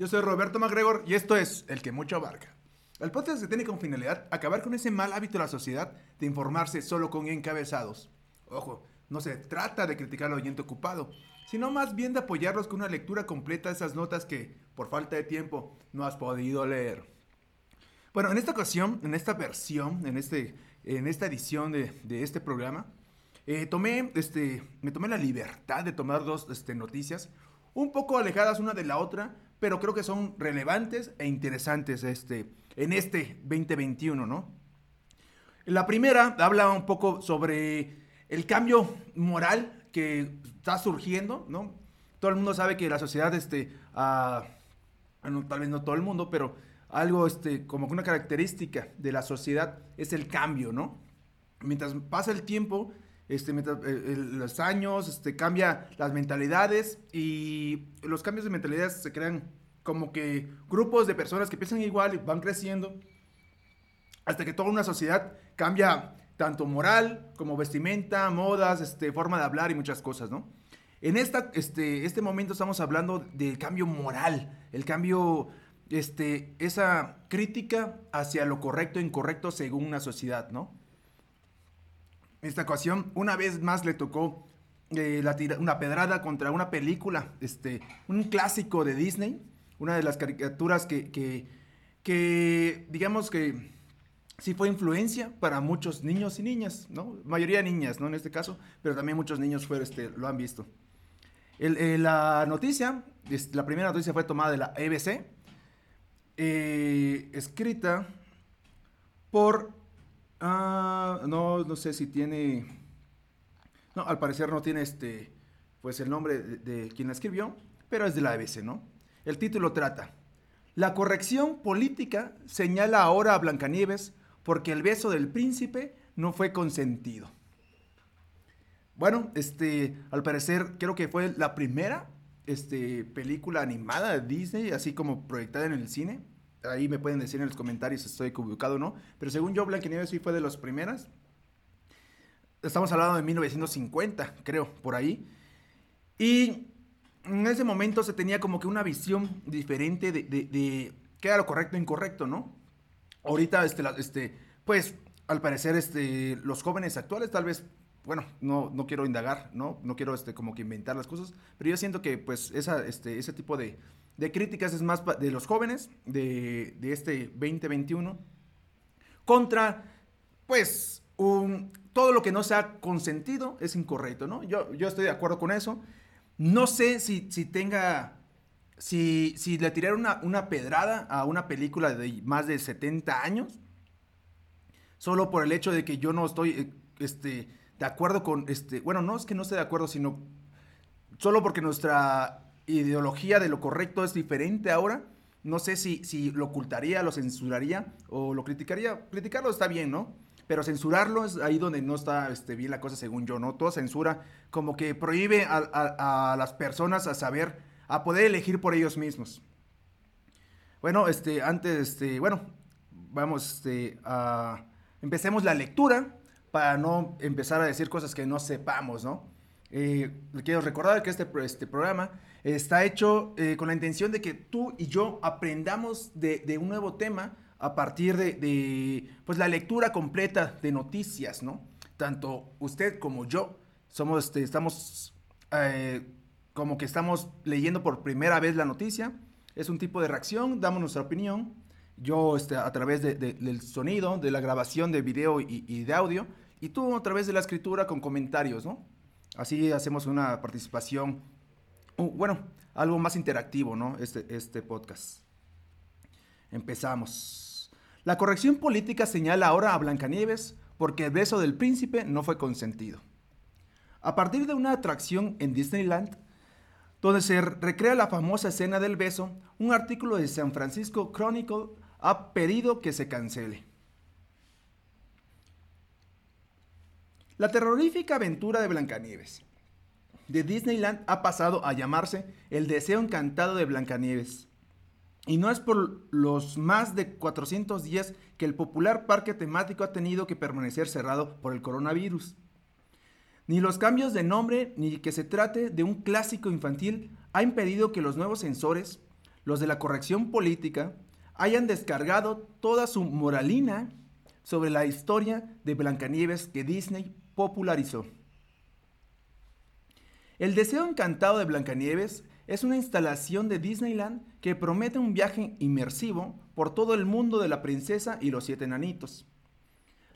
yo soy Roberto MacGregor y esto es El que mucho abarca. El podcast se tiene como finalidad acabar con ese mal hábito de la sociedad de informarse solo con encabezados. Ojo, no se trata de criticar al oyente ocupado, sino más bien de apoyarlos con una lectura completa de esas notas que, por falta de tiempo, no has podido leer. Bueno, en esta ocasión, en esta versión, en, este, en esta edición de, de este programa, eh, tomé, este, me tomé la libertad de tomar dos este, noticias un poco alejadas una de la otra, pero creo que son relevantes e interesantes este, en este 2021, ¿no? La primera habla un poco sobre el cambio moral que está surgiendo, ¿no? Todo el mundo sabe que la sociedad, este, ah, tal vez no todo el mundo, pero algo, este, como una característica de la sociedad es el cambio, ¿no? Mientras pasa el tiempo, este, eh, los años, este, cambia las mentalidades y los cambios de mentalidades se crean como que grupos de personas que piensan igual y van creciendo hasta que toda una sociedad cambia tanto moral como vestimenta, modas, este, forma de hablar y muchas cosas, ¿no? En esta, este, este momento estamos hablando del cambio moral, el cambio, este, esa crítica hacia lo correcto e incorrecto según una sociedad, ¿no? Esta ocasión, una vez más le tocó eh, una pedrada contra una película, este, un clásico de Disney, una de las caricaturas que, que, digamos que sí fue influencia para muchos niños y niñas, ¿no? Mayoría niñas, ¿no? En este caso, pero también muchos niños fue, este, lo han visto. Eh, la noticia, la primera noticia fue tomada de la EBC, eh, escrita por Ah, no, no sé si tiene. No, al parecer no tiene este. Pues el nombre de, quien la escribió, pero es de la ABC, ¿no? El título trata. La corrección política señala ahora a Blancanieves porque el beso del príncipe no fue consentido. Bueno, este, al parecer creo que fue la primera este, película animada de Disney, así como proyectada en el cine ahí me pueden decir en los comentarios si estoy equivocado o no. Pero según yo, Blancanieves sí fue de las primeras. Estamos hablando de 1950, creo, por ahí. Y en ese momento se tenía como que una visión diferente de, qué era lo correcto e incorrecto, ¿no? Ahorita, este, este, pues, al parecer, este, los jóvenes actuales tal vez, bueno, no, no quiero indagar, ¿no? No quiero, este, como que inventar las cosas, pero yo siento que, pues, esa, este, ese tipo de, de críticas es más de los jóvenes de, este 2021 contra, pues, todo lo que no sea consentido es incorrecto, ¿no? Yo, yo estoy de acuerdo con eso. No sé si, si tenga, si, si le tirara una, una pedrada a una película de más de 70 años, solo por el hecho de que yo no estoy, eh, este, de acuerdo con, este, bueno, no es que no esté de acuerdo, sino solo porque nuestra ideología de lo correcto es diferente ahora. No sé si, si lo ocultaría, lo censuraría o lo criticaría. Criticarlo está bien, ¿no? Pero censurarlo es ahí donde no está este, bien la cosa, según yo, ¿no? Toda censura como que prohíbe a, las personas a saber, a poder elegir por ellos mismos. Bueno, este, antes, este, bueno, vamos, este, a, empecemos la lectura para no empezar a decir cosas que no sepamos, ¿no? Eh, quiero recordar que este, este programa está hecho eh, con la intención de que tú y yo aprendamos de, un nuevo tema a partir de, pues, la lectura completa de noticias, ¿no? Tanto usted como yo somos, este, estamos eh, como que estamos leyendo por primera vez la noticia. Es un tipo de reacción, damos nuestra opinión. Yo este, a través del sonido, de la grabación de video y, y de audio, y tú a través de la escritura con comentarios, ¿no? Así hacemos una participación bueno, algo más interactivo, ¿no? Este, este podcast. Empezamos. La corrección política señala ahora a Blancanieves porque el beso del príncipe no fue consentido. A partir de una atracción en Disneyland, donde se recrea la famosa escena del beso, un artículo de San Francisco Chronicle ha pedido que se cancele. La terrorífica aventura de Blancanieves de Disneyland ha pasado a llamarse El Deseo Encantado de Blancanieves. Y no es por los más de 400 días que el popular parque temático ha tenido que permanecer cerrado por el coronavirus. Ni los cambios de nombre ni que se trate de un clásico infantil ha impedido que los nuevos sensores, los de la corrección política hayan descargado toda su moralina sobre la historia de Blancanieves que Disney popularizó. El deseo encantado de Blancanieves es una instalación de Disneyland que promete un viaje inmersivo por todo el mundo de la princesa y los siete enanitos.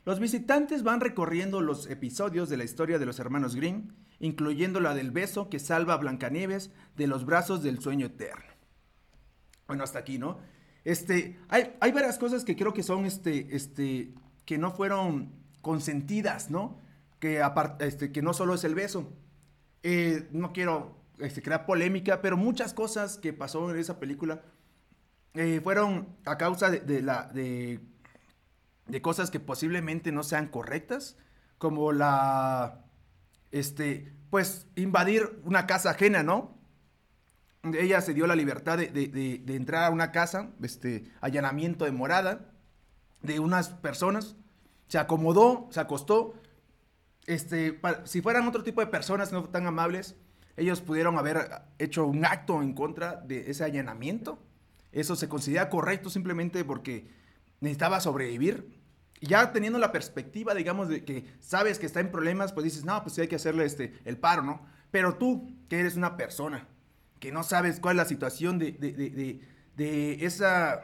Los visitantes van recorriendo los episodios de la historia de los hermanos Grimm, incluyendo la del beso que salva a Blancanieves de los brazos del sueño eterno. Bueno, hasta aquí, ¿no? Este, hay, varias cosas que creo que son, este, este, que no fueron consentidas, ¿no? Que, este, que no solo es el beso. Eh, no quiero este, crea polémica, pero muchas cosas que pasó en esa película eh, fueron a causa de, de, de, cosas que posiblemente no sean correctas, como la, este, pues, invadir una casa ajena, ¿no? Ella se dio la libertad de, entrar a una casa, este, allanamiento de morada de unas personas, se acomodó, se acostó, este, si fueran otro tipo de personas no tan amables, ellos pudieron haber hecho un acto en contra de ese allanamiento. Eso se considera correcto simplemente porque necesitaba sobrevivir. ya teniendo la perspectiva, digamos, de que sabes que está en problemas, pues dices, no, pues sí hay que hacerle este, el paro, ¿no? Pero tú, que eres una persona, que no sabes cuál es la situación de, de esa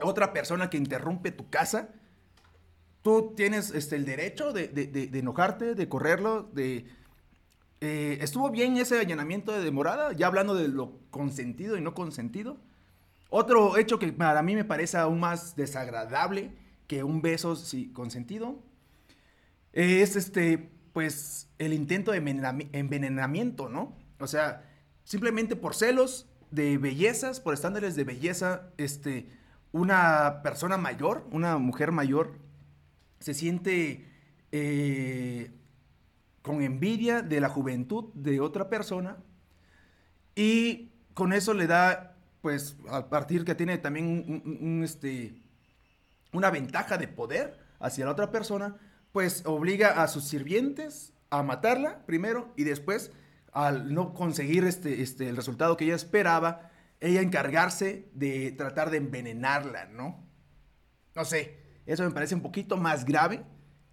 otra persona que interrumpe tu casa, tú tienes este, el derecho de, enojarte, de correrlo, de, eh, ¿Estuvo bien ese allanamiento de demorada? Ya hablando de lo consentido y no consentido. Otro hecho que para mí me parece aún más desagradable que un beso sí, consentido es este, pues, el intento de envenenamiento, ¿no? O sea, simplemente por celos de bellezas, por estándares de belleza, este, una persona mayor, una mujer mayor, se siente eh, con envidia de la juventud de otra persona y con eso le da, pues, a partir que tiene también este, una ventaja de poder hacia la otra persona, pues obliga a sus sirvientes a matarla primero y después, al no conseguir este, este, el resultado que ella esperaba, ella encargarse de tratar de envenenarla, ¿no? No sé, eso me parece un poquito más grave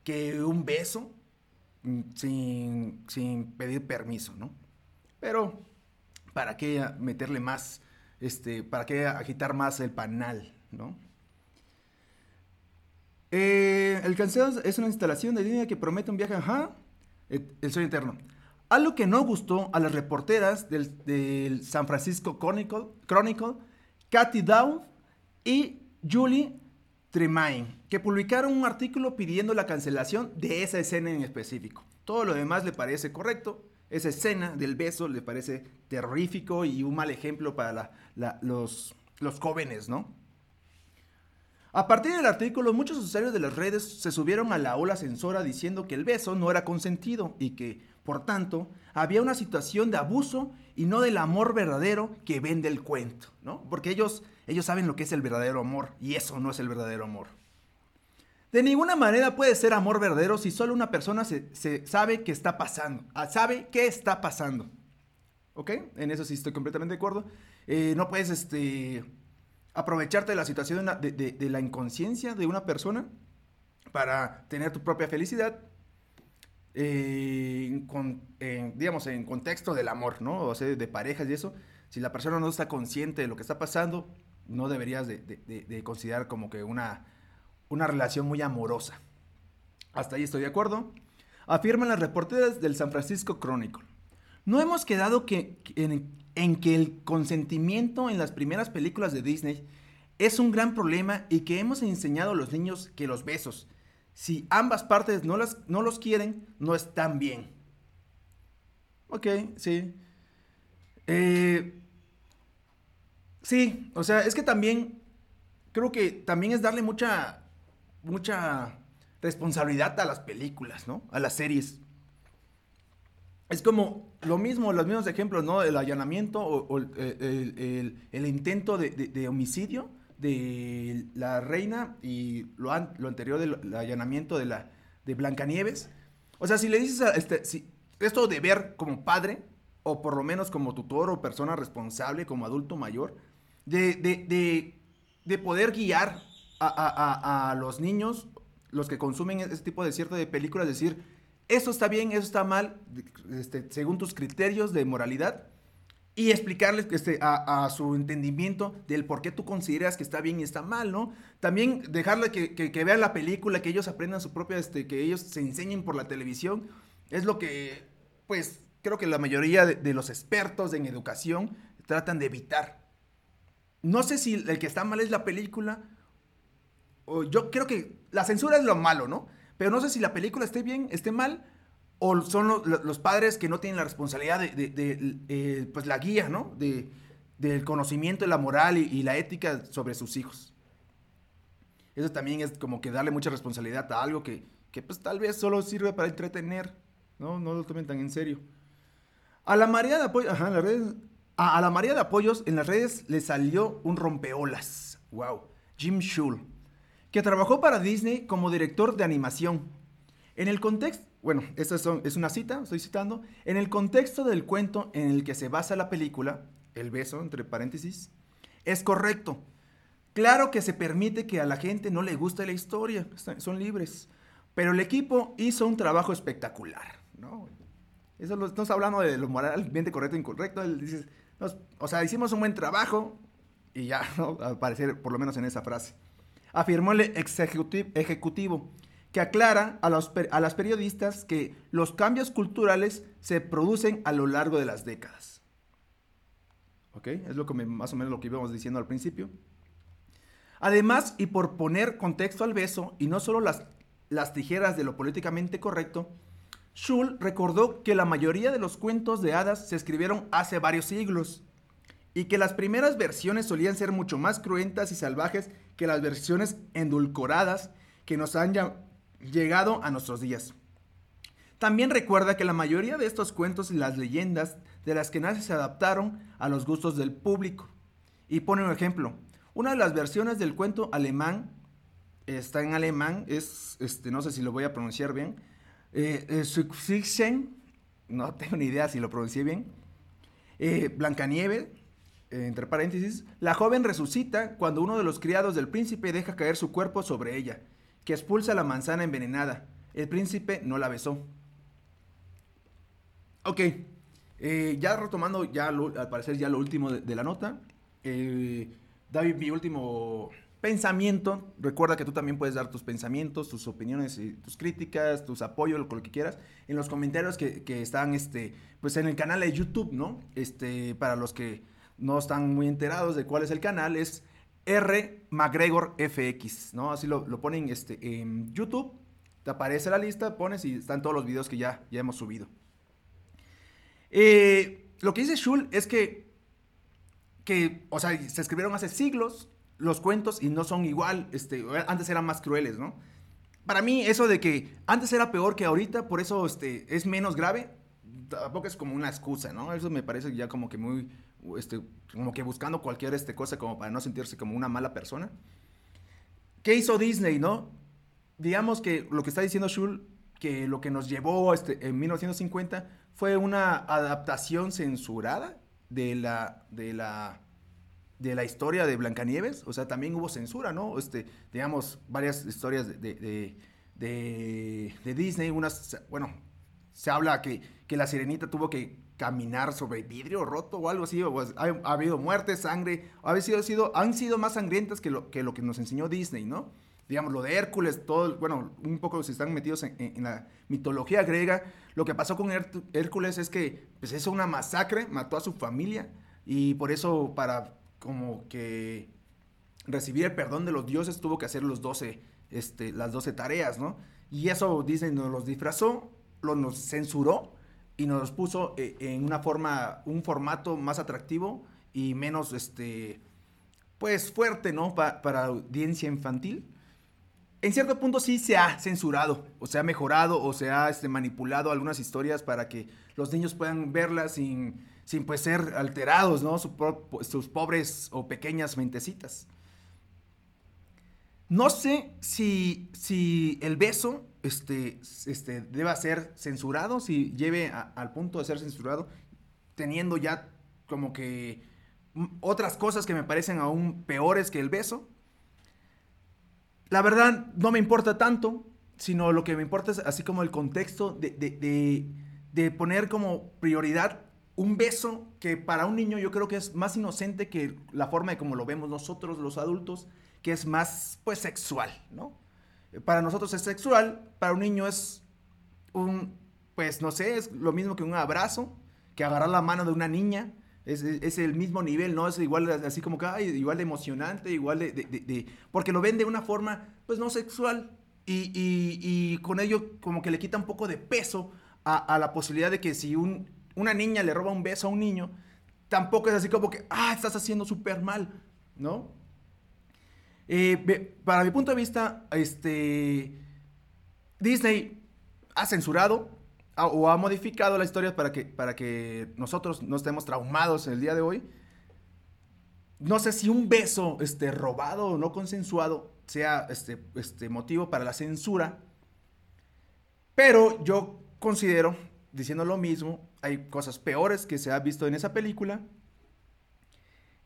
que un beso sin, sin pedir permiso, ¿no? Pero, ¿para qué meterle más, este, para qué agitar más el panal, ¿no? Eh, el cansado es una instalación de línea que promete un viaje, ajá, el, sueño eterno. Algo que no gustó a las reporteras del, San Francisco Chronicle, Chronicle Dow y Julie Tremaine, que publicaron un artículo pidiendo la cancelación de esa escena en específico. Todo lo demás le parece correcto. Esa escena del beso le parece terrorífico y un mal ejemplo para los, los jóvenes, ¿no? A partir del artículo, muchos usuarios de las redes se subieron a la ola censora diciendo que el beso no era consentido y que, por tanto, había una situación de abuso y no del amor verdadero que vende el cuento, ¿no? Porque ellos ellos saben lo que es el verdadero amor y eso no es el verdadero amor. De ninguna manera puede ser amor verdadero si solo una persona se, sabe qué está pasando. Ah, sabe qué está pasando. ¿Ok? En eso sí estoy completamente de acuerdo. Eh, no puedes este, aprovecharte de la situación de, la inconsciencia de una persona para tener tu propia felicidad. Eh, digamos, en contexto del amor, ¿no? O sea, de parejas y eso. Si la persona no está consciente de lo que está pasando, no deberías de, considerar como que una, una relación muy amorosa. Hasta ahí estoy de acuerdo. Afirman las reporteras del San Francisco Chronicle. No hemos quedado que, en, que el consentimiento en las primeras películas de Disney es un gran problema y que hemos enseñado a los niños que los besos, si ambas partes no, las, no los quieren, no están bien. Ok, sí. Eh, Sí, o sea, es que también creo que también es darle mucha mucha responsabilidad a las películas, ¿no? A las series. Es como lo mismo, los mismos ejemplos, ¿no? El allanamiento o, el, intento de, homicidio de la reina y lo, anterior del allanamiento de, la, de Blancanieves. O sea, si le dices a este, esto de ver como padre, o por lo menos como tutor o persona responsable, como adulto mayor, de, de, poder guiar a, a, los niños, los que consumen este tipo de cierto de películas, decir, eso está bien, eso está mal, este, según tus criterios de moralidad, y explicarles este, a, su entendimiento del por qué tú consideras que está bien y está mal, ¿no? También dejarle que, que, vean la película, que ellos aprendan su propia, este, que ellos se enseñen por la televisión, es lo que, pues, creo que la mayoría de, los expertos en educación tratan de evitar. No sé si el que está mal es la película, o yo creo que la censura es lo malo, ¿no? Pero no sé si la película esté bien, esté mal, o son los, padres que no tienen la responsabilidad de, eh, pues la guía, ¿no? De, del conocimiento, de la moral y, la ética sobre sus hijos. Eso también es como que darle mucha responsabilidad a algo que, que pues tal vez solo sirve para entretener, ¿no? No lo tomen tan en serio. A la María de apoyos, ajá, las redes, a, la María de apoyos en las redes le salió un rompeolas. Wow. Jim Schul, que trabajó para Disney como director de animación. En el contexto, bueno, esta es una cita, estoy citando. En el contexto del cuento en el que se basa la película, el beso, entre paréntesis, es correcto. Claro que se permite que a la gente no le guste la historia, son libres. Pero el equipo hizo un trabajo espectacular, ¿no? Eso lo, estamos hablando de lo moralmente correcto e incorrecto. O sea, hicimos un buen trabajo y ya, ¿no? Por lo menos en esa frase. Afirmó el ejecutivo que aclara a, los, las periodistas que los cambios culturales se producen a lo largo de las décadas. ¿Ok? Es lo que más o menos lo que íbamos diciendo al principio. Además, y por poner contexto al beso, y no solo las tijeras de lo políticamente correcto, Schul recordó que la mayoría de los cuentos de hadas se escribieron hace varios siglos y que las primeras versiones solían ser mucho más cruentas y salvajes que las versiones endulcoradas que nos han, llegado a nuestros días. También recuerda que la mayoría de estos cuentos y las leyendas de las que nace se adaptaron a los gustos del público. Y pone un ejemplo. Una de las versiones del cuento alemán, está en alemán, es, este, no sé si lo voy a pronunciar bien, eh, eh no tengo ni idea si lo pronuncié bien, eh, Blancanieve, eh, entre paréntesis, la joven resucita cuando uno de los criados del príncipe deja caer su cuerpo sobre ella que expulsa la manzana envenenada. El príncipe no la besó. Ok, eh, ya retomando ya al parecer ya lo último de, la nota. David, mi último pensamiento. Recuerda que tú también puedes dar tus pensamientos, tus opiniones, y tus críticas, tus apoyos, lo, lo que quieras, en los comentarios que, están este, pues en el canal de YouTube, ¿no? Este, para los que no están muy enterados de cuál es el canal, es R McGregor FX, ¿no? Así lo, ponen este, en YouTube, te aparece la lista, pones y están todos los videos que ya, ya hemos subido. Eh, lo que dice Shul es que, que, o sea, se escribieron hace siglos los cuentos y no son igual, este, antes eran más crueles, ¿no? Para mí eso de que antes era peor que ahorita, por eso este, es menos grave, tampoco es como una excusa, ¿no? Eso me parece ya como que muy, este, como que buscando cualquier este, cosa como para no sentirse como una mala persona. ¿Qué hizo Disney, no? Digamos que lo que está diciendo Shul, que lo que nos llevó este, en 1950 fue una adaptación censurada de la, de la, de la historia de Blancanieves. O sea, también hubo censura, ¿no? Este, digamos, varias historias de, de, Disney. Unas, bueno, se habla que, que la sirenita tuvo que caminar sobre vidrio roto o algo así, o ha, habido muerte, sangre, ha sido, sido, han sido más sangrientas que lo, que lo que nos enseñó Disney, ¿no? Digamos, lo de Hércules, todo, bueno, un poco se están metidos en, la mitología griega. Lo que pasó con Hércules es que pues hizo una masacre, mató a su familia y por eso para como que recibir el perdón de los dioses tuvo que hacer los 12, este, las 12 tareas, ¿no? Y eso Disney nos los disfrazó, lo nos censuró y nos puso eh, en una forma, un formato más atractivo y menos, este, pues fuerte, ¿no? para audiencia infantil. En cierto punto sí se ha censurado, o se ha mejorado, o se ha este, manipulado algunas historias para que los niños puedan verlas sin, sin pues ser alterados, ¿no? sus pobres o pequeñas mentecitas. No sé si, si el beso este, este, deba ser censurado, si lleve al punto de ser censurado, teniendo ya como que otras cosas que me parecen aún peores que el beso. La verdad, no me importa tanto, sino lo que me importa es así como el contexto de, de, de poner como prioridad un beso que para un niño yo creo que es más inocente que la forma de como lo vemos nosotros los adultos, que es más pues sexual, ¿no? Para nosotros es sexual, para un niño es un, pues no sé, es lo mismo que un abrazo, que agarrar la mano de una niña, es, es, el mismo nivel, ¿no? Es igual, así como que, igual de emocionante, igual de, porque lo ven de una forma, pues no sexual, y, y, y, con ello como que le quita un poco de peso a la posibilidad de que si un, una niña le roba un beso a un niño, tampoco es así como que, ah, estás haciendo súper mal, ¿no? Eh, para mi punto de vista, este, Disney ha censurado o ha modificado la historia para que, para que nosotros no estemos traumados en el día de hoy. No sé si un beso este, robado o no consensuado sea este, este motivo para la censura, pero yo considero, diciendo lo mismo, hay cosas peores que se ha visto en esa película.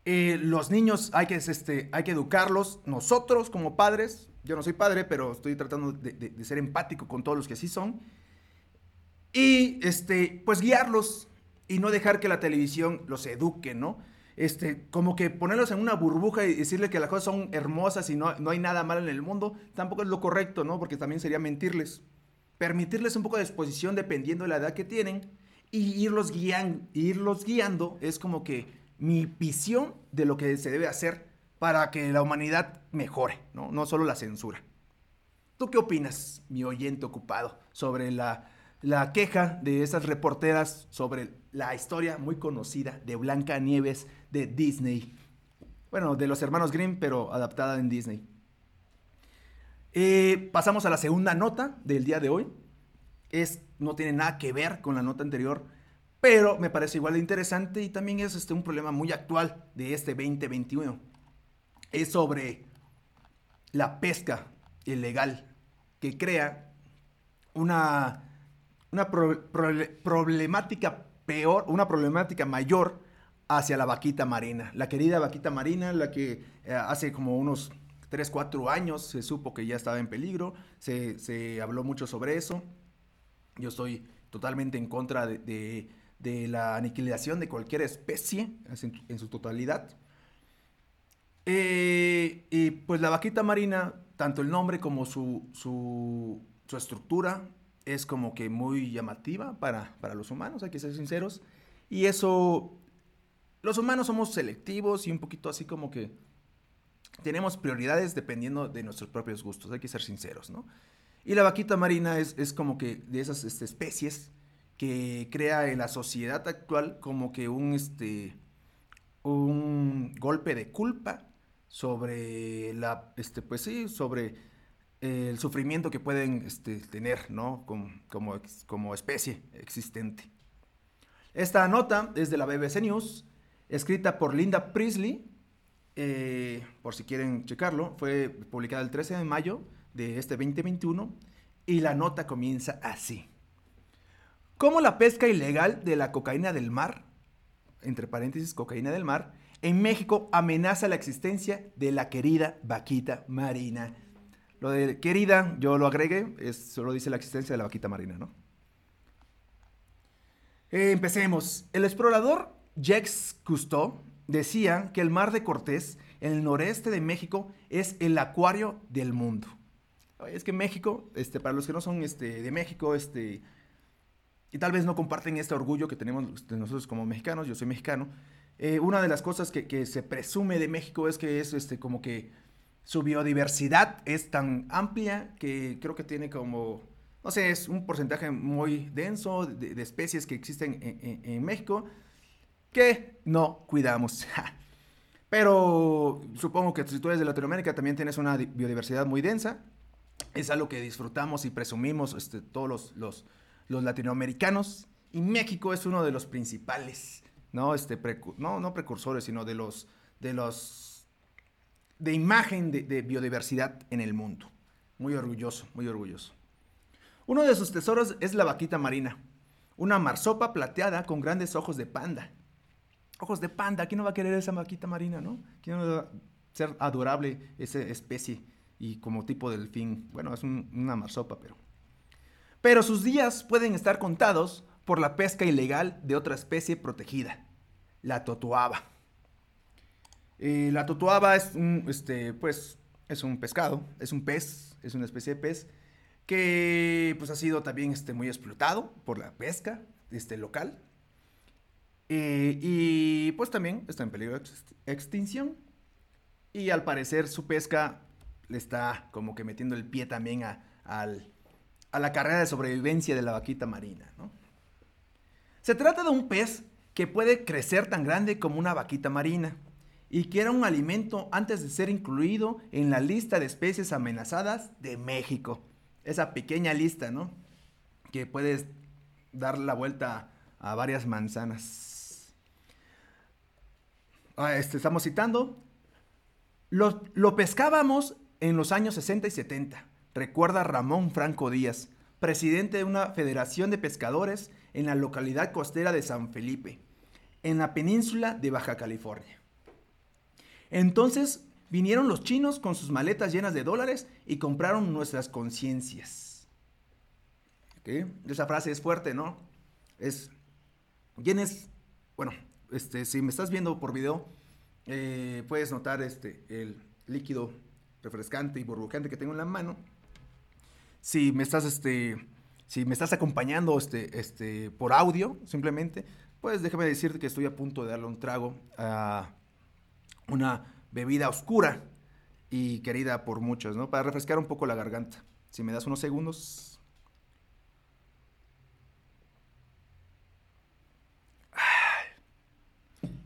Eh, los niños hay que, este, hay que educarlos, nosotros como padres, yo no soy padre, pero estoy tratando de, ser empático con todos los que sí son, y este, pues guiarlos y no dejar que la televisión los eduque, ¿no? Este, como que ponerlos en una burbuja y decirle que las cosas son hermosas y no, no hay nada malo en el mundo, tampoco es lo correcto, ¿no? Porque también sería mentirles. Permitirles un poco de exposición dependiendo de la edad que tienen y irlos, guiando, irlos guiando es como que mi visión de lo que se debe hacer para que la humanidad mejore, ¿no? No solo la censura. ¿Tú qué opinas, mi oyente ocupado, sobre la, la queja de esas reporteras sobre la historia muy conocida de Blanca Nieves de Disney? Bueno, de los hermanos Grimm, pero adaptada en Disney. Eh, pasamos a la segunda nota del día de hoy. Es, no tiene nada que ver con la nota anterior pero me parece igual de interesante y también es este, un problema muy actual de este 2021. Es sobre la pesca ilegal que crea una, una problemática peor, una problemática mayor hacia la vaquita marina. La querida vaquita marina, la que eh, hace como unos 3, 4 años se supo que ya estaba en peligro, se, se habló mucho sobre eso. Yo estoy totalmente en contra de la aniquilación de cualquier especie en su, totalidad. Eh, y pues la vaquita marina, tanto el nombre como su, estructura, es como que muy llamativa para, los humanos, hay que ser sinceros. Y eso, los humanos somos selectivos y un poquito así como que tenemos prioridades dependiendo de nuestros propios gustos, hay que ser sinceros, ¿no? Y la vaquita marina es, es como que de esas este, especies que crea en la sociedad actual como que un, este, un golpe de culpa sobre la, este, pues sí, sobre el sufrimiento que pueden este, tener, ¿no? Como, como, especie existente. Esta nota es de la BBC News, escrita por Linda Priestley, eh, por si quieren checarlo, fue publicada el 13 de mayo de este 2021, y la nota comienza así. ¿Cómo la pesca ilegal de la cocaína del mar, entre paréntesis, cocaína del mar, en México amenaza la existencia de la querida vaquita marina? Lo de querida, yo lo agregué, es, solo dice la existencia de la vaquita marina, ¿no? Eh, empecemos. El explorador Jacques Cousteau decía que el mar de Cortés, en el noreste de México, es el acuario del mundo. Es que México, este, para los que no son este, de México, este, y tal vez no comparten este orgullo que tenemos nosotros como mexicanos, yo soy mexicano, eh, una de las cosas que, se presume de México es que es este, como que su biodiversidad es tan amplia que creo que tiene como, no sé, es un porcentaje muy denso de, especies que existen en, México que no cuidamos. Pero supongo que si tú eres de Latinoamérica también tienes una biodiversidad muy densa. Es algo que disfrutamos y presumimos este, todos los, los los latinoamericanos y México es uno de los principales, ¿no? Este, no, no precursores, sino de los, de los, de imagen de, biodiversidad en el mundo. Muy orgulloso, muy orgulloso. Uno de sus tesoros es la vaquita marina, una marsopa plateada con grandes ojos de panda. ojos de panda, ¿quién no va a querer esa vaquita marina, no? ¿Quién no va a ser adorable esa especie y como tipo delfín? Bueno, es una marsopa, pero... Pero sus días pueden estar contados por la pesca ilegal de otra especie protegida, la totuaba. Eh, la totuaba es un, este, pues, es un pescado, es un pez, es una especie de pez que pues ha sido también este, muy explotado por la pesca este, local. Eh, y pues también está en peligro de extinción. Y al parecer su pesca le está como que metiendo el pie también a, a la carrera de sobrevivencia de la vaquita marina. Se trata de un pez que puede crecer tan grande como una vaquita marina y que era un alimento antes de ser incluido en la lista de especies amenazadas de México esa pequeña lista, ¿no? Que puedes dar la vuelta a varias manzanas. Ah, este, estamos citando. Lo, lo pescábamos en los años 60 y 70, recuerda Ramón Franco Díaz, presidente de una federación de pescadores en la localidad costera de San Felipe, en la península de Baja California. Entonces Vinieron los chinos con sus maletas llenas de dólares y compraron nuestras conciencias. Esa frase es fuerte, ¿no? Es. ¿Quién es? Bueno, este, si me estás viendo por video, eh, puedes notar este, el líquido refrescante y burbujeante que tengo en la mano. Si me estás, este, si me estás acompañando este, este, por audio, simplemente, pues déjame decirte que estoy a punto de darle un trago a una bebida oscura y querida por muchos, ¿no? Para refrescar un poco la garganta. Si me das unos segundos.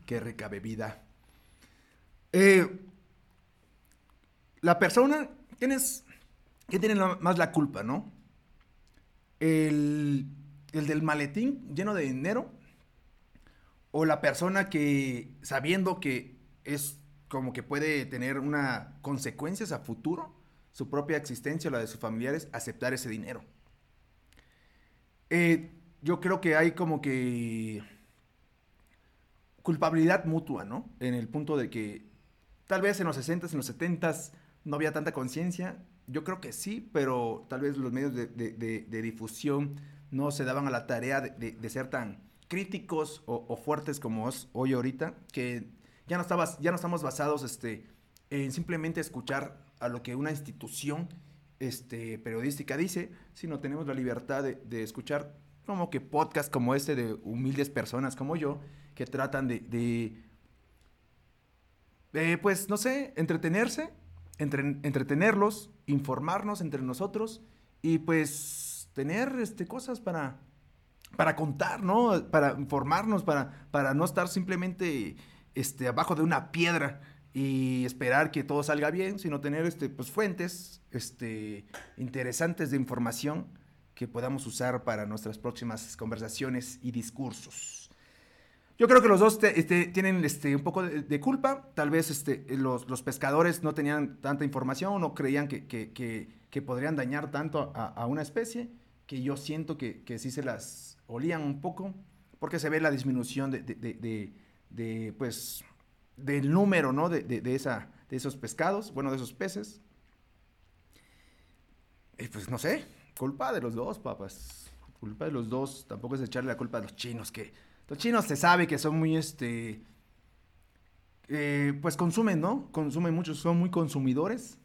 qué rica bebida. Eh, la persona, ¿quién es? ¿Quién tiene más la culpa, no? El, el del maletín lleno de dinero o la persona que sabiendo que es como que puede tener una consecuencias a futuro, su propia existencia o la de sus familiares, aceptar ese dinero. Eh, yo creo que hay como que culpabilidad mutua, ¿no? En el punto de que tal vez en los 60s, en los 70s no había tanta conciencia. Yo creo que sí, pero tal vez los medios de, difusión no se daban a la tarea de, ser tan críticos o, fuertes como es hoy ahorita, que ya no, ya no estamos basados este, en simplemente escuchar a lo que una institución este, periodística dice, sino tenemos la libertad de, escuchar como que podcast como este de humildes personas como yo, que tratan de, de, pues, no sé, entretenerse, entretenerlos, informarnos entre nosotros y pues tener este, cosas para, para contar, ¿no? Para informarnos, para, para no estar simplemente este, abajo de una piedra y esperar que todo salga bien, sino tener este, pues, fuentes este, interesantes de información que podamos usar para nuestras próximas conversaciones y discursos. Yo creo que los dos este, tienen este, un poco de, culpa. Tal vez este, los, pescadores no tenían tanta información, no creían que, podrían dañar tanto a, una especie, que yo siento que, sí se las olían un poco, porque se ve la disminución de, pues, del número, ¿no? De esos pescados, bueno, de esos peces. Y pues no sé, culpa de los dos, papas. Culpa de los dos. Tampoco es echarle la culpa a los chinos, que los chinos se sabe que son muy, este, eh, pues consumen, ¿no? Consumen mucho, son muy consumidores.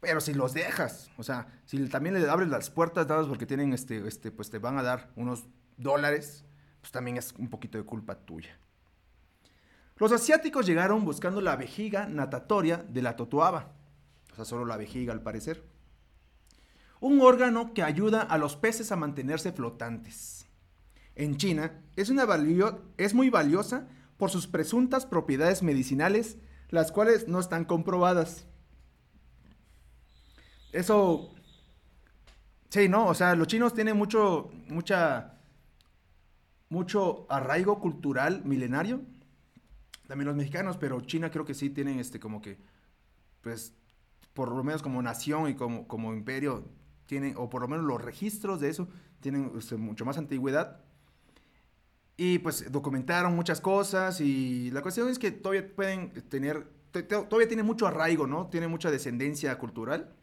Pero si los dejas, o sea, si también le abres las puertas dadas porque tienen, este, este, pues te van a dar unos dólares, pues también es un poquito de culpa tuya. Los asiáticos llegaron buscando la vejiga natatoria de la totoaba, o sea, solo la vejiga al parecer. Un órgano que ayuda a los peces a mantenerse flotantes. En China es, una es muy valiosa por sus presuntas propiedades medicinales, las cuales no están comprobadas. Eso Sí, no, o sea, los chinos tienen mucho, mucha, mucho arraigo cultural milenario también los mexicanos, pero China creo que sí tienen este como que, pues, por lo menos como nación y como, como imperio, tienen, o por lo menos los registros de eso, tienen este, mucho más antigüedad. Y pues documentaron muchas cosas y la cuestión es que todavía pueden tener, todavía tiene mucho arraigo, ¿no? Tiene mucha descendencia cultural.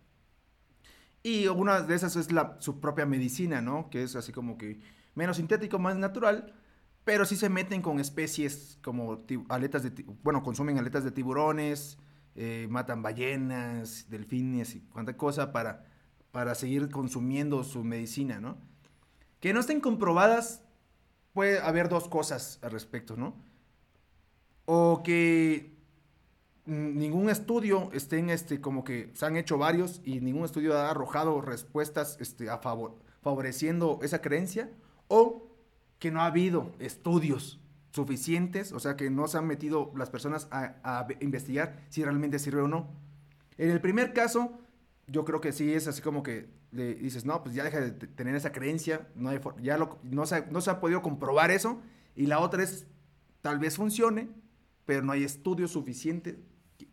Y una de esas es la, su propia medicina, ¿no? Que es así como que menos sintético, más natural, pero sí se meten con especies como aletas de, bueno, consumen aletas de tiburones, eh, matan ballenas, delfines y cuánta cosa para, para seguir consumiendo su medicina, ¿no? Que no estén comprobadas, puede haber dos cosas al respecto, ¿no? O que ningún estudio estén, este, como que se han hecho varios y ningún estudio ha arrojado respuestas este, a favor, favoreciendo esa creencia, o que no ha habido estudios suficientes, o sea, que no se han metido las personas a, investigar si realmente sirve o no. En el primer caso, yo creo que sí es así como que le dices, no, pues ya deja de tener esa creencia, no ya no, se, no se ha podido comprobar eso, y la otra es, tal vez funcione, pero no hay estudios suficientes,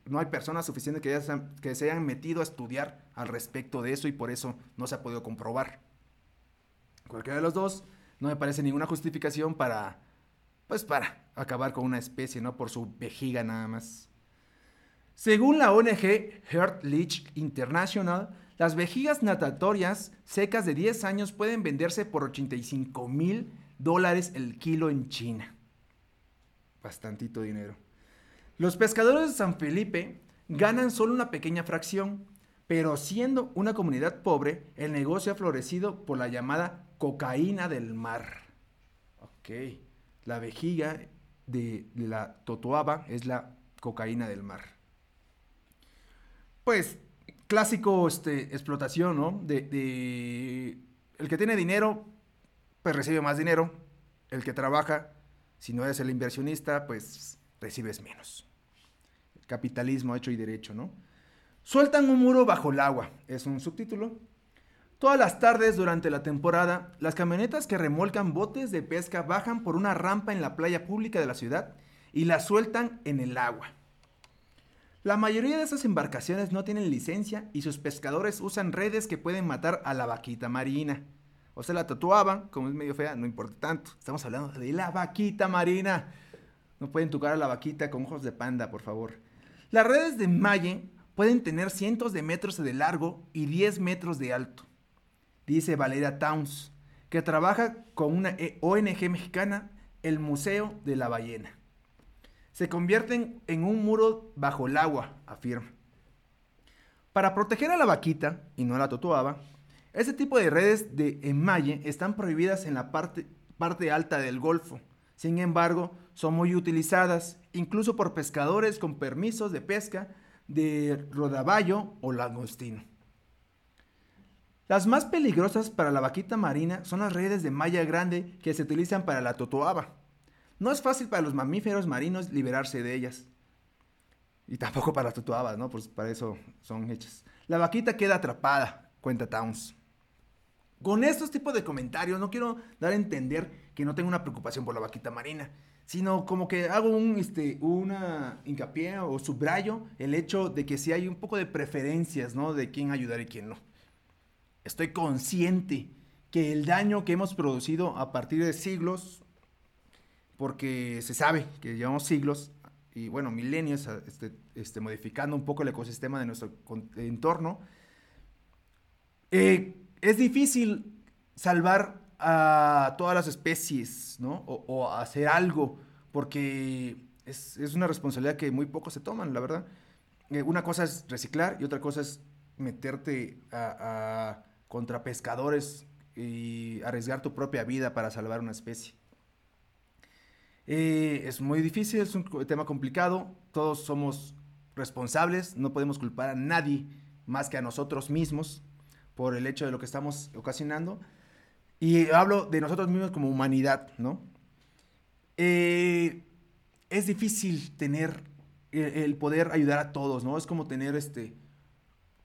no hay personas suficientes que, se, que se hayan metido a estudiar al respecto de eso y por eso no se ha podido comprobar. Cualquiera de los dos, no me parece ninguna justificación para pues para acabar con una especie, ¿no? Por su vejiga nada más. Según la ONG Heart Leech International, las vejigas natatorias secas de 10 años pueden venderse por 85 mil dólares el kilo en China. Bastantito dinero. Los pescadores de San Felipe ganan solo una pequeña fracción, pero siendo una comunidad pobre, el negocio ha florecido por la llamada cocaína del mar. Ok. La vejiga de, la totoaba es la cocaína del mar. Pues, clásico este, explotación, ¿no? De, el que tiene dinero, pues recibe más dinero. El que trabaja, si no eres el inversionista, pues recibes menos. Capitalismo hecho y derecho, ¿no? Sueltan un muro bajo el agua, es un subtítulo. Todas las tardes durante la temporada, las camionetas que remolcan botes de pesca bajan por una rampa en la playa pública de la ciudad y las sueltan en el agua. La mayoría de esas embarcaciones no tienen licencia y sus pescadores usan redes que pueden matar a la vaquita marina. O sea, la tatuaban, como es medio fea, no importa tanto. Estamos hablando de la vaquita marina. No pueden tocar a la vaquita con ojos de panda, por favor. Las redes de malle pueden tener cientos de metros de largo y 10 metros de alto dice Valeria Towns, que trabaja con una e ONG mexicana, el Museo de la Ballena. Se convierten en un muro bajo el agua, afirma. Para proteger a la vaquita, y no a la totoaba, ese tipo de redes de enmalle están prohibidas en la parte, parte alta del Golfo. Sin embargo, son muy utilizadas, incluso por pescadores con permisos de pesca de rodaballo o langostino. Las más peligrosas para la vaquita marina son las redes de malla grande que se utilizan para la totoaba. No es fácil para los mamíferos marinos liberarse de ellas. Y tampoco para las totoabas, ¿no? Pues para eso son hechas. La vaquita queda atrapada, cuenta Towns. Con estos tipos de comentarios no quiero dar a entender que no tengo una preocupación por la vaquita marina, sino como que hago un este, una hincapié o subrayo el hecho de que si hay un poco de preferencias, ¿no? De quién ayudar y quién no estoy consciente que el daño que hemos producido a partir de siglos, porque se sabe que llevamos siglos y bueno, milenios este, este, modificando un poco el ecosistema de nuestro entorno, eh, es difícil salvar a todas las especies, ¿no? O, hacer algo, porque es, una responsabilidad que muy pocos se toman, la verdad. Eh, una cosa es reciclar y otra cosa es meterte a contra pescadores y arriesgar tu propia vida para salvar una especie. Eh, es muy difícil, es un tema complicado, todos somos responsables, no podemos culpar a nadie más que a nosotros mismos por el hecho de lo que estamos ocasionando. Y hablo de nosotros mismos como humanidad, ¿no? Eh, es difícil tener el, poder ayudar a todos, ¿no? Es como tener este,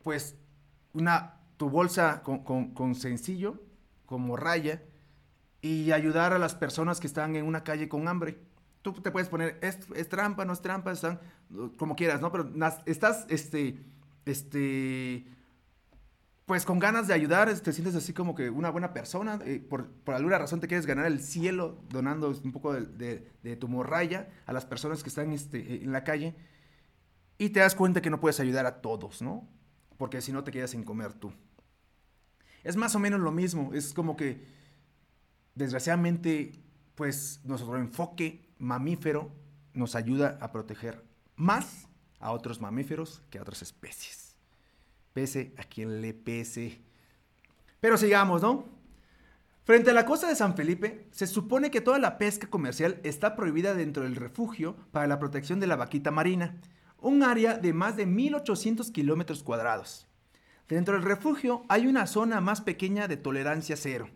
pues, una tu bolsa con, sencillo, como raya, y ayudar a las personas que están en una calle con hambre. Tú te puedes poner, es, trampa, no es trampa, están como quieras, ¿no? Pero estás, este, este, pues con ganas de ayudar, te sientes así como que una buena persona, eh, por, alguna razón te quieres ganar el cielo donando un poco de, tu morralla a las personas que están este, en la calle y te das cuenta que no puedes ayudar a todos, ¿no? Porque si no te quedas sin comer tú. Es más o menos lo mismo, es como que desgraciadamente pues nuestro enfoque mamífero nos ayuda a proteger más a otros mamíferos que a otras especies pese a quien le pese. Pero sigamos, ¿no? Frente a la costa de San Felipe, se supone que toda la pesca comercial está prohibida dentro del refugio para la protección de la vaquita marina, un área de más de 1.800 kilómetros cuadrados. Dentro del refugio hay una zona más pequeña de tolerancia cero.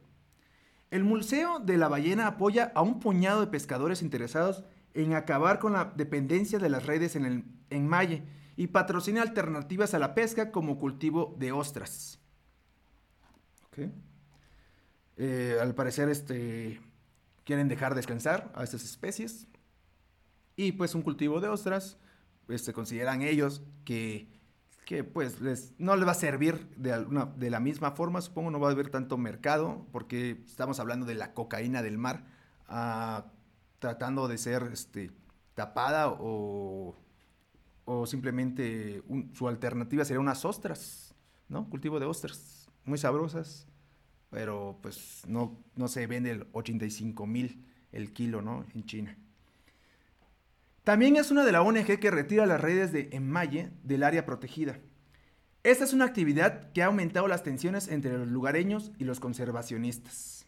El Museo de la Ballena apoya a un puñado de pescadores interesados en acabar con la dependencia de las redes en, el, en Malle y patrocina alternativas a la pesca como cultivo de ostras. Eh, al parecer este, quieren dejar descansar a estas especies y pues un cultivo de ostras, pues, se consideran ellos que, que pues no les va a servir de, de la misma forma, supongo no va a haber tanto mercado porque estamos hablando de la cocaína del mar, ah, tratando de ser este, tapada o o simplemente su alternativa sería unas ostras, ¿no? Cultivo de ostras, muy sabrosas, pero pues no, no se vende el 85 mil el kilo, ¿no? En China. También es una de la ONG que retira las redes de enmalle del área protegida. Esta es una actividad que ha aumentado las tensiones entre los lugareños y los conservacionistas.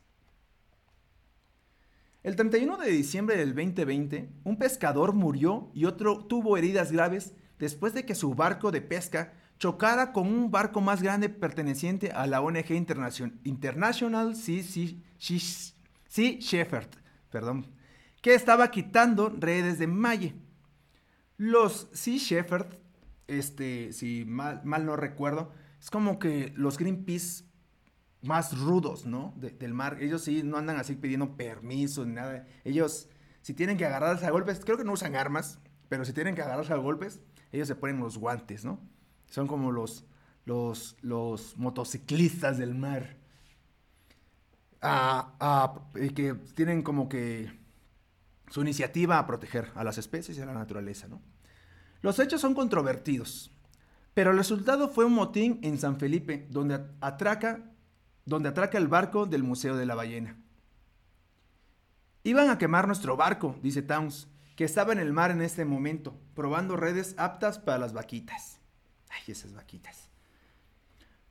El 31 de diciembre del 2020, un pescador murió y otro tuvo heridas graves después de que su barco de pesca chocara con un barco más grande perteneciente a la ONG International Sea, Shepherd, perdón, que estaba quitando redes de malle. Los Sea Shepherd, este, si mal, mal no recuerdo, es como que los Greenpeace más rudos, ¿no? del mar. Ellos sí no andan así pidiendo permiso ni nada. Ellos, si tienen que agarrarse a golpes, creo que no usan armas, pero si tienen que agarrarse a golpes, ellos se ponen los guantes, ¿no? Son como los, los, los motociclistas del mar. Ah, ah, que tienen como que su iniciativa a proteger a las especies y a la naturaleza, ¿no? Los hechos son controvertidos, pero el resultado fue un motín en San Felipe, donde atraca donde atraca el barco del Museo de la Ballena. Iban a quemar nuestro barco, dice Towns, que estaba en el mar en este momento, probando redes aptas para las vaquitas. Ay, esas vaquitas.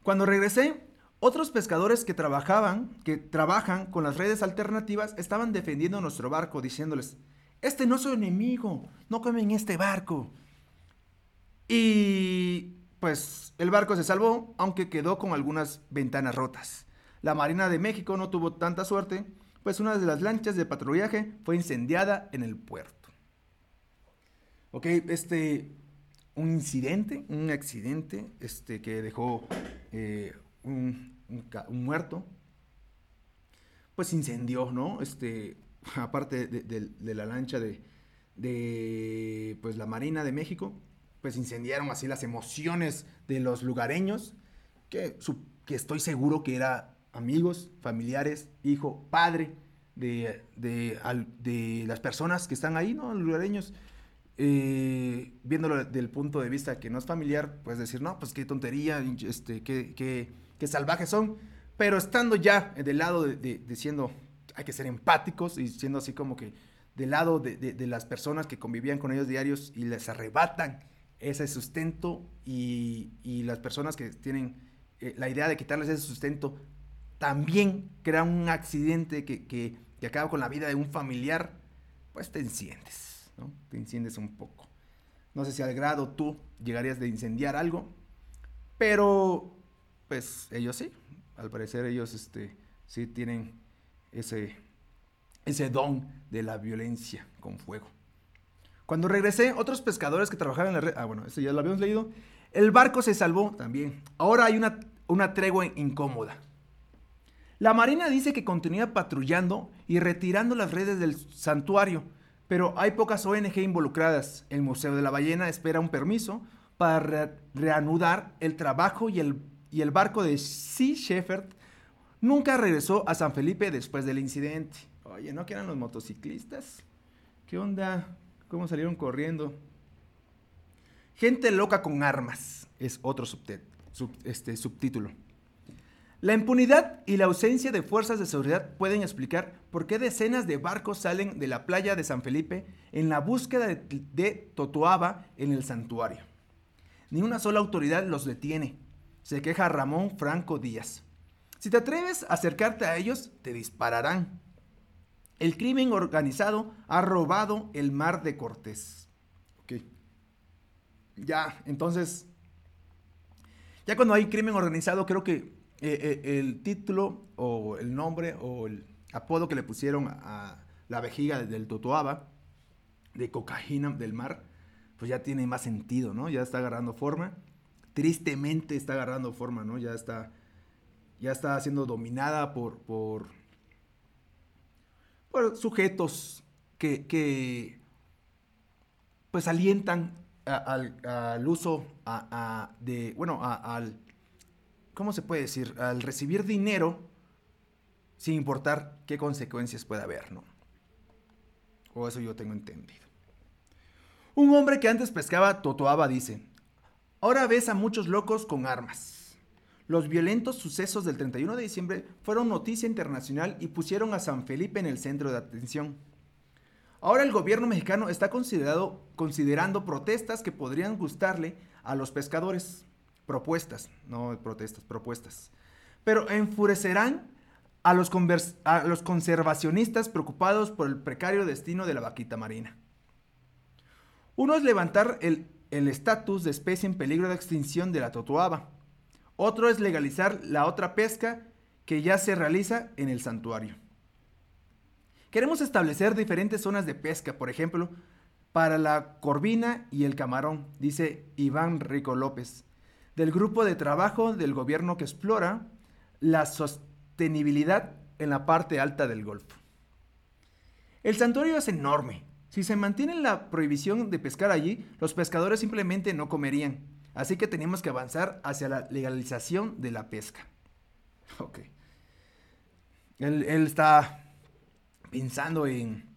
Cuando regresé, otros pescadores que trabajaban, que trabajan con las redes alternativas, estaban defendiendo nuestro barco, diciéndoles, este no es su enemigo, no comen este barco. Y pues el barco se salvó, aunque quedó con algunas ventanas rotas. La Marina de México no tuvo tanta suerte, pues una de las lanchas de patrullaje fue incendiada en el puerto. Ok, este, un incidente, un accidente, este, que dejó eh, un, muerto, pues incendió, ¿no? Este, aparte de, la lancha de, de, pues, la Marina de México, pues incendiaron así las emociones de los lugareños, que, estoy seguro que era amigos, familiares, hijo, padre de, de, las personas que están ahí, ¿no? Los lugareños. Eh, viéndolo del punto de vista que no es familiar, pues decir, no, pues qué tontería, este, qué, qué, salvajes son. Pero estando ya del lado de, siendo, hay que ser empáticos y siendo así como que del lado de, las personas que convivían con ellos diarios y les arrebatan ese sustento y, las personas que tienen eh, la idea de quitarles ese sustento también crean un accidente que, que, acaba con la vida de un familiar, pues te enciendes, ¿no? Te enciendes un poco. No sé si al grado tú llegarías de incendiar algo, pero pues ellos sí, al parecer ellos este, sí tienen ese, ese don de la violencia con fuego. Cuando regresé, otros pescadores que trabajaban en la red, ah, bueno, eso ya lo habíamos leído, el barco se salvó también. Ahora hay una, una tregua incómoda. La Marina dice que continúa patrullando y retirando las redes del santuario, pero hay pocas ONG involucradas. El Museo de la Ballena espera un permiso para reanudar el trabajo y el y el barco de Sea Shepherd nunca regresó a San Felipe después del incidente. Oye, ¿no que eran los motociclistas? ¿Qué onda? ¿Cómo salieron corriendo? Gente loca con armas es otro este, subtítulo. La impunidad y la ausencia de fuerzas de seguridad pueden explicar por qué decenas de barcos salen de la playa de San Felipe en la búsqueda de Totoaba en el santuario. Ni una sola autoridad los detiene, se queja Ramón Franco Díaz. Si te atreves a acercarte a ellos, te dispararán. El crimen organizado ha robado el mar de Cortés. Ya, entonces, ya cuando hay crimen organizado, creo que eh, eh, el título o el nombre o el apodo que le pusieron a la vejiga del Totoaba, de cocaína del mar, pues ya tiene más sentido, ¿no? Ya está agarrando forma. Tristemente está agarrando forma, ¿no? Ya está, ya está siendo dominada por, por, sujetos que, que, pues alientan al, uso de, bueno, al, ¿cómo se puede decir? Al recibir dinero sin importar qué consecuencias pueda haber, ¿no? O eso yo tengo entendido. Un hombre que antes pescaba totoaba dice, ahora ves a muchos locos con armas. Los violentos sucesos del 31 de diciembre fueron noticia internacional y pusieron a San Felipe en el centro de atención. Ahora el gobierno mexicano está considerando protestas que podrían gustarle a los pescadores. Propuestas, no protestas, propuestas. Pero enfurecerán a los, conservacionistas preocupados por el precario destino de la vaquita marina. Uno es levantar el estatus de especie en peligro de extinción de la totoaba. Otro es legalizar la otra pesca que ya se realiza en el santuario. Queremos establecer diferentes zonas de pesca, por ejemplo, para la corvina y el camarón, dice Iván Rico López, del grupo de trabajo del gobierno que explora la sostenibilidad en la parte alta del Golfo. El santuario es enorme, si se mantiene la prohibición de pescar allí, los pescadores simplemente no comerían. Así que tenemos que avanzar hacia la legalización de la pesca. Ok. Él, está pensando en,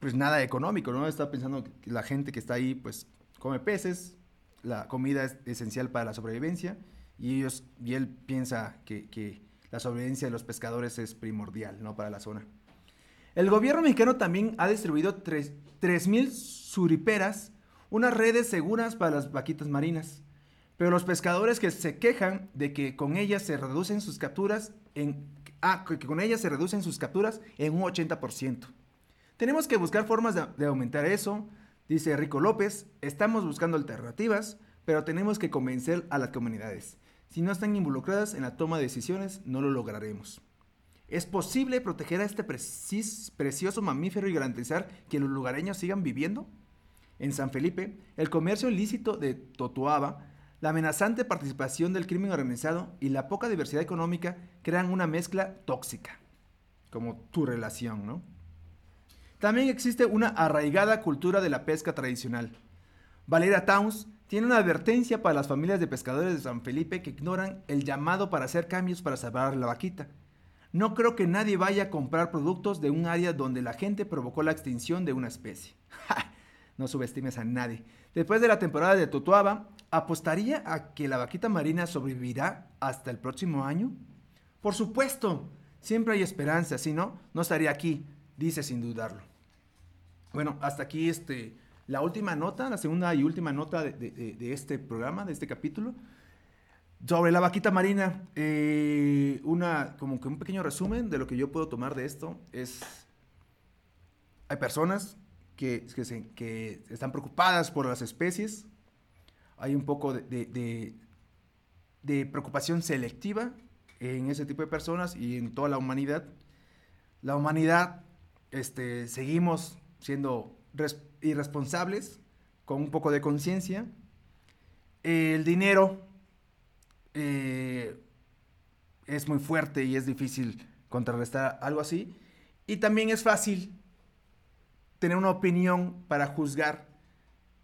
pues nada económico, ¿no? Está pensando que la gente que está ahí, pues come peces, la comida es esencial para la sobrevivencia y, ellos, y él piensa que, que la sobrevivencia de los pescadores es primordial, ¿no? Para la zona. El gobierno mexicano también ha distribuido 3.000 suriperas, unas redes seguras para las vaquitas marinas. Pero los pescadores que se quejan de que con ellas se reducen sus capturas en ah, que con ellas se reducen sus capturas en un 80%. Tenemos que buscar formas de, de aumentar eso, dice Rico López. Estamos buscando alternativas, pero tenemos que convencer a las comunidades. Si no están involucradas en la toma de decisiones, no lo lograremos. ¿Es posible proteger a este precioso mamífero y garantizar que los lugareños sigan viviendo? En San Felipe, el comercio ilícito de Totoaba, la amenazante participación del crimen organizado y la poca diversidad económica crean una mezcla tóxica, como tu relación, ¿no? También existe una arraigada cultura de la pesca tradicional. Valera Towns tiene una advertencia para las familias de pescadores de San Felipe que ignoran el llamado para hacer cambios para salvar la vaquita no creo que nadie vaya a comprar productos de un área donde la gente provocó la extinción de una especie. no subestimes a nadie. Después de la temporada de Totuaba, ¿apostaría a que la vaquita marina sobrevivirá hasta el próximo año? Por supuesto, siempre hay esperanza, si no, no estaría aquí, dice sin dudarlo. Bueno, hasta aquí este, la última nota, la segunda y última nota de este programa, de este capítulo. Sobre la vaquita marina, eh, una, como que un pequeño resumen de lo que yo puedo tomar de esto es, hay personas que, que, están preocupadas por las especies, hay un poco de, de, preocupación selectiva en ese tipo de personas y en toda la humanidad. La humanidad, este, seguimos siendo irresponsables, con un poco de conciencia. El dinero eh, es muy fuerte y es difícil contrarrestar algo así. Y también es fácil tener una opinión para juzgar,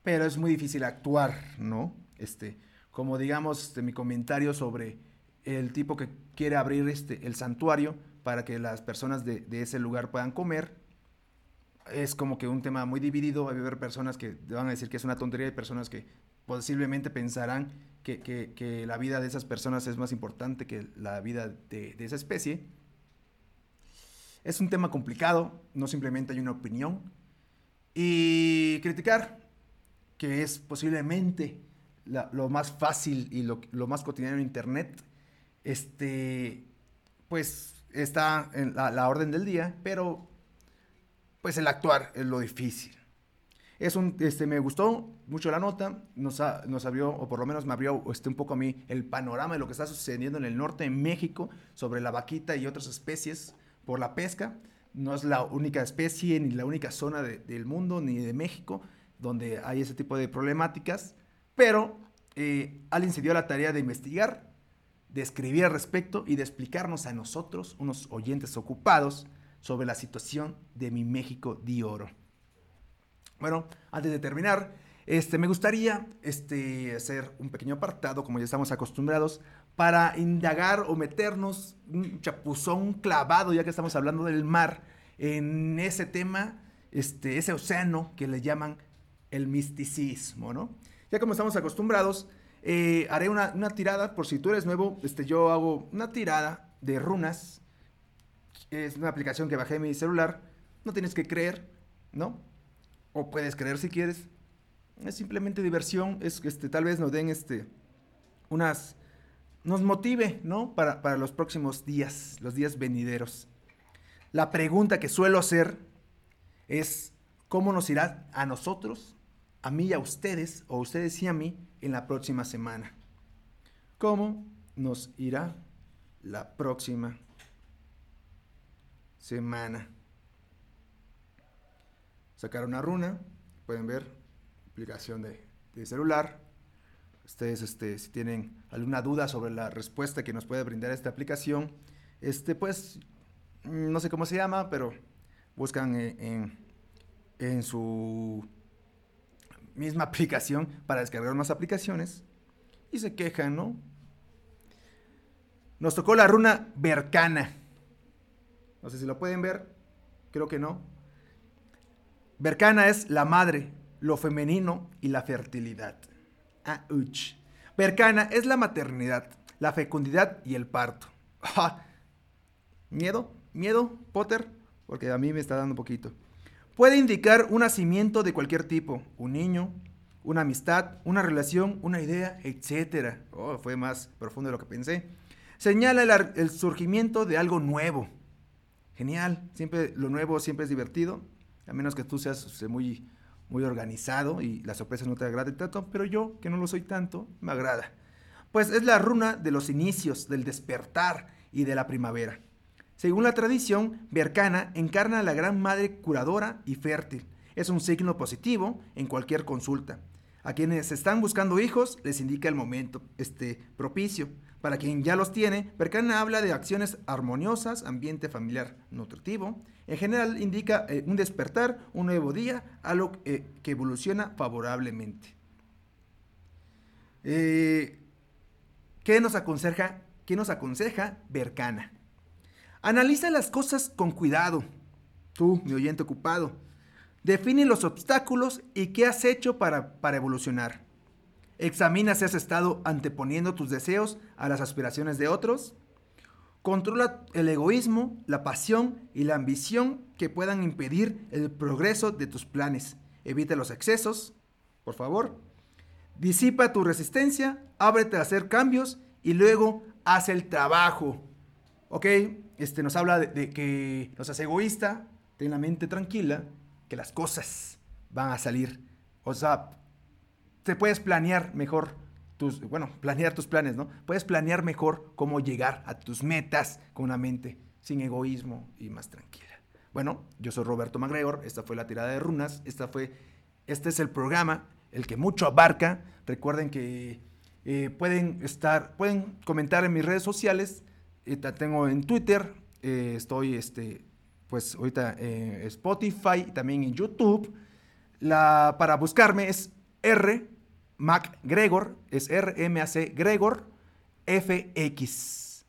pero es muy difícil actuar, ¿no? Este, como digamos este, mi comentario sobre el tipo que quiere abrir este, el santuario para que las personas de, ese lugar puedan comer. Es como que un tema muy dividido. Hay haber personas que van a decir que es una tontería y personas que posiblemente pensarán que, la vida de esas personas es más importante que la vida de, esa especie. Es un tema complicado, no simplemente hay una opinión. Y criticar, que es posiblemente lo más fácil y lo, más cotidiano en Internet, este, pues está en la, orden del día, pero pues el actuar es lo difícil. Es un, este, me gustó mucho la nota, nos, nos abrió, o por lo menos me abrió este, un poco a mí, el panorama de lo que está sucediendo en el norte de México sobre la vaquita y otras especies por la pesca. No es la única especie ni la única zona del mundo ni de México donde hay ese tipo de problemáticas, pero eh, alguien se dio la tarea de investigar, de escribir al respecto y de explicarnos a nosotros, unos oyentes ocupados, sobre la situación de mi México de oro. Bueno, antes de terminar, este, me gustaría este, hacer un pequeño apartado, como ya estamos acostumbrados, para indagar o meternos un chapuzón, clavado, ya que estamos hablando del mar, en ese tema, este, ese océano que le llaman el misticismo, ¿no? Ya como estamos acostumbrados, eh, haré una, tirada, por si tú eres nuevo, este, yo hago una tirada de runas. Es una aplicación que bajé en mi celular. No tienes que creer, ¿no? O puedes creer si quieres. Es simplemente diversión. Es este, tal vez nos den este, unas. Nos motive, ¿no? Para, para los próximos días, los días venideros. La pregunta que suelo hacer es: ¿cómo nos irá a nosotros a mí y a ustedes, o ustedes y a mí, en la próxima semana. ¿Cómo nos irá la próxima semana? Sacar una runa, pueden ver, aplicación de, celular. Ustedes, este, si tienen alguna duda sobre la respuesta que nos puede brindar esta aplicación, este, pues, no sé cómo se llama, pero buscan en, en su misma aplicación para descargar más aplicaciones y se quejan, ¿no? Nos tocó la runa Bercana. No sé si lo pueden ver, creo que no. Bercana es la madre, lo femenino y la fertilidad. Ah, uch. Bercana es la maternidad, la fecundidad y el parto. ¿Miedo? ¿Miedo, Potter? Porque a mí me está dando poquito. Puede indicar un nacimiento de cualquier tipo, un niño, una amistad, una relación, una idea, etc. Oh, fue más profundo de lo que pensé. Señala el, surgimiento de algo nuevo. Genial, siempre lo nuevo siempre es divertido, a menos que tú seas muy, muy organizado y la sorpresa no te agrade tanto, pero yo, que no lo soy tanto, me agrada. Pues es la runa de los inicios, del despertar y de la primavera. Según la tradición, Bercana encarna a la gran madre curadora y fértil. Es un signo positivo en cualquier consulta. A quienes están buscando hijos les indica el momento este, propicio. Para quien ya los tiene, Bercana habla de acciones armoniosas, ambiente familiar nutritivo. En general indica eh, un despertar, un nuevo día, algo eh, que evoluciona favorablemente. Eh, ¿Qué nos aconseja? ¿Qué nos aconseja Bercana? Analiza las cosas con cuidado. Tú, mi oyente ocupado. Define los obstáculos y qué has hecho para, para evolucionar. Examina si has estado anteponiendo tus deseos a las aspiraciones de otros. Controla el egoísmo, la pasión y la ambición que puedan impedir el progreso de tus planes. Evita los excesos, por favor. Disipa tu resistencia, ábrete a hacer cambios y luego haz el trabajo. ¿Ok? este, nos habla de, que no seas egoísta, ten la mente tranquila, que las cosas van a salir. O sea, te puedes planear mejor tus, bueno, planear tus planes, ¿no? Puedes planear mejor cómo llegar a tus metas con una mente sin egoísmo y más tranquila. Bueno, yo soy Roberto MacGregor, esta fue la tirada de runas, esta fue, este es el programa, el que mucho abarca. Recuerden que eh, pueden estar, pueden comentar en mis redes sociales, tengo en Twitter, eh, estoy este, pues ahorita en Spotify, también en YouTube. La, para buscarme es R MacGregor, es R-M-A-C Gregor FX.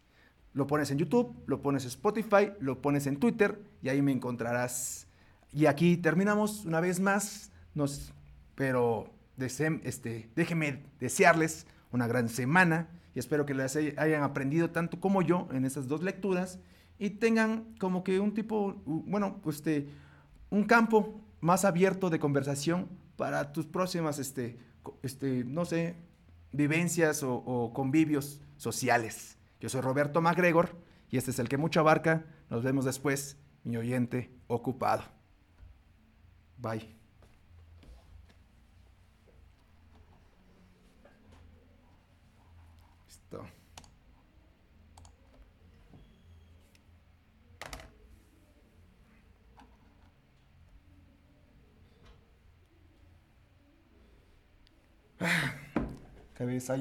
Lo pones en YouTube, lo pones en Spotify, lo pones en Twitter y ahí me encontrarás. Y aquí terminamos una vez más, nos, pero este, déjenme desearles una gran semana y espero que les hayan aprendido tanto como yo en estas dos lecturas y tengan como que un tipo, bueno, este, un campo más abierto de conversación para tus próximas, este, este, no sé, vivencias o, convivios sociales. Yo soy Roberto MacGregor y este es el que mucho abarca. Nos vemos después, mi oyente ocupado. Bye. ከቤሳ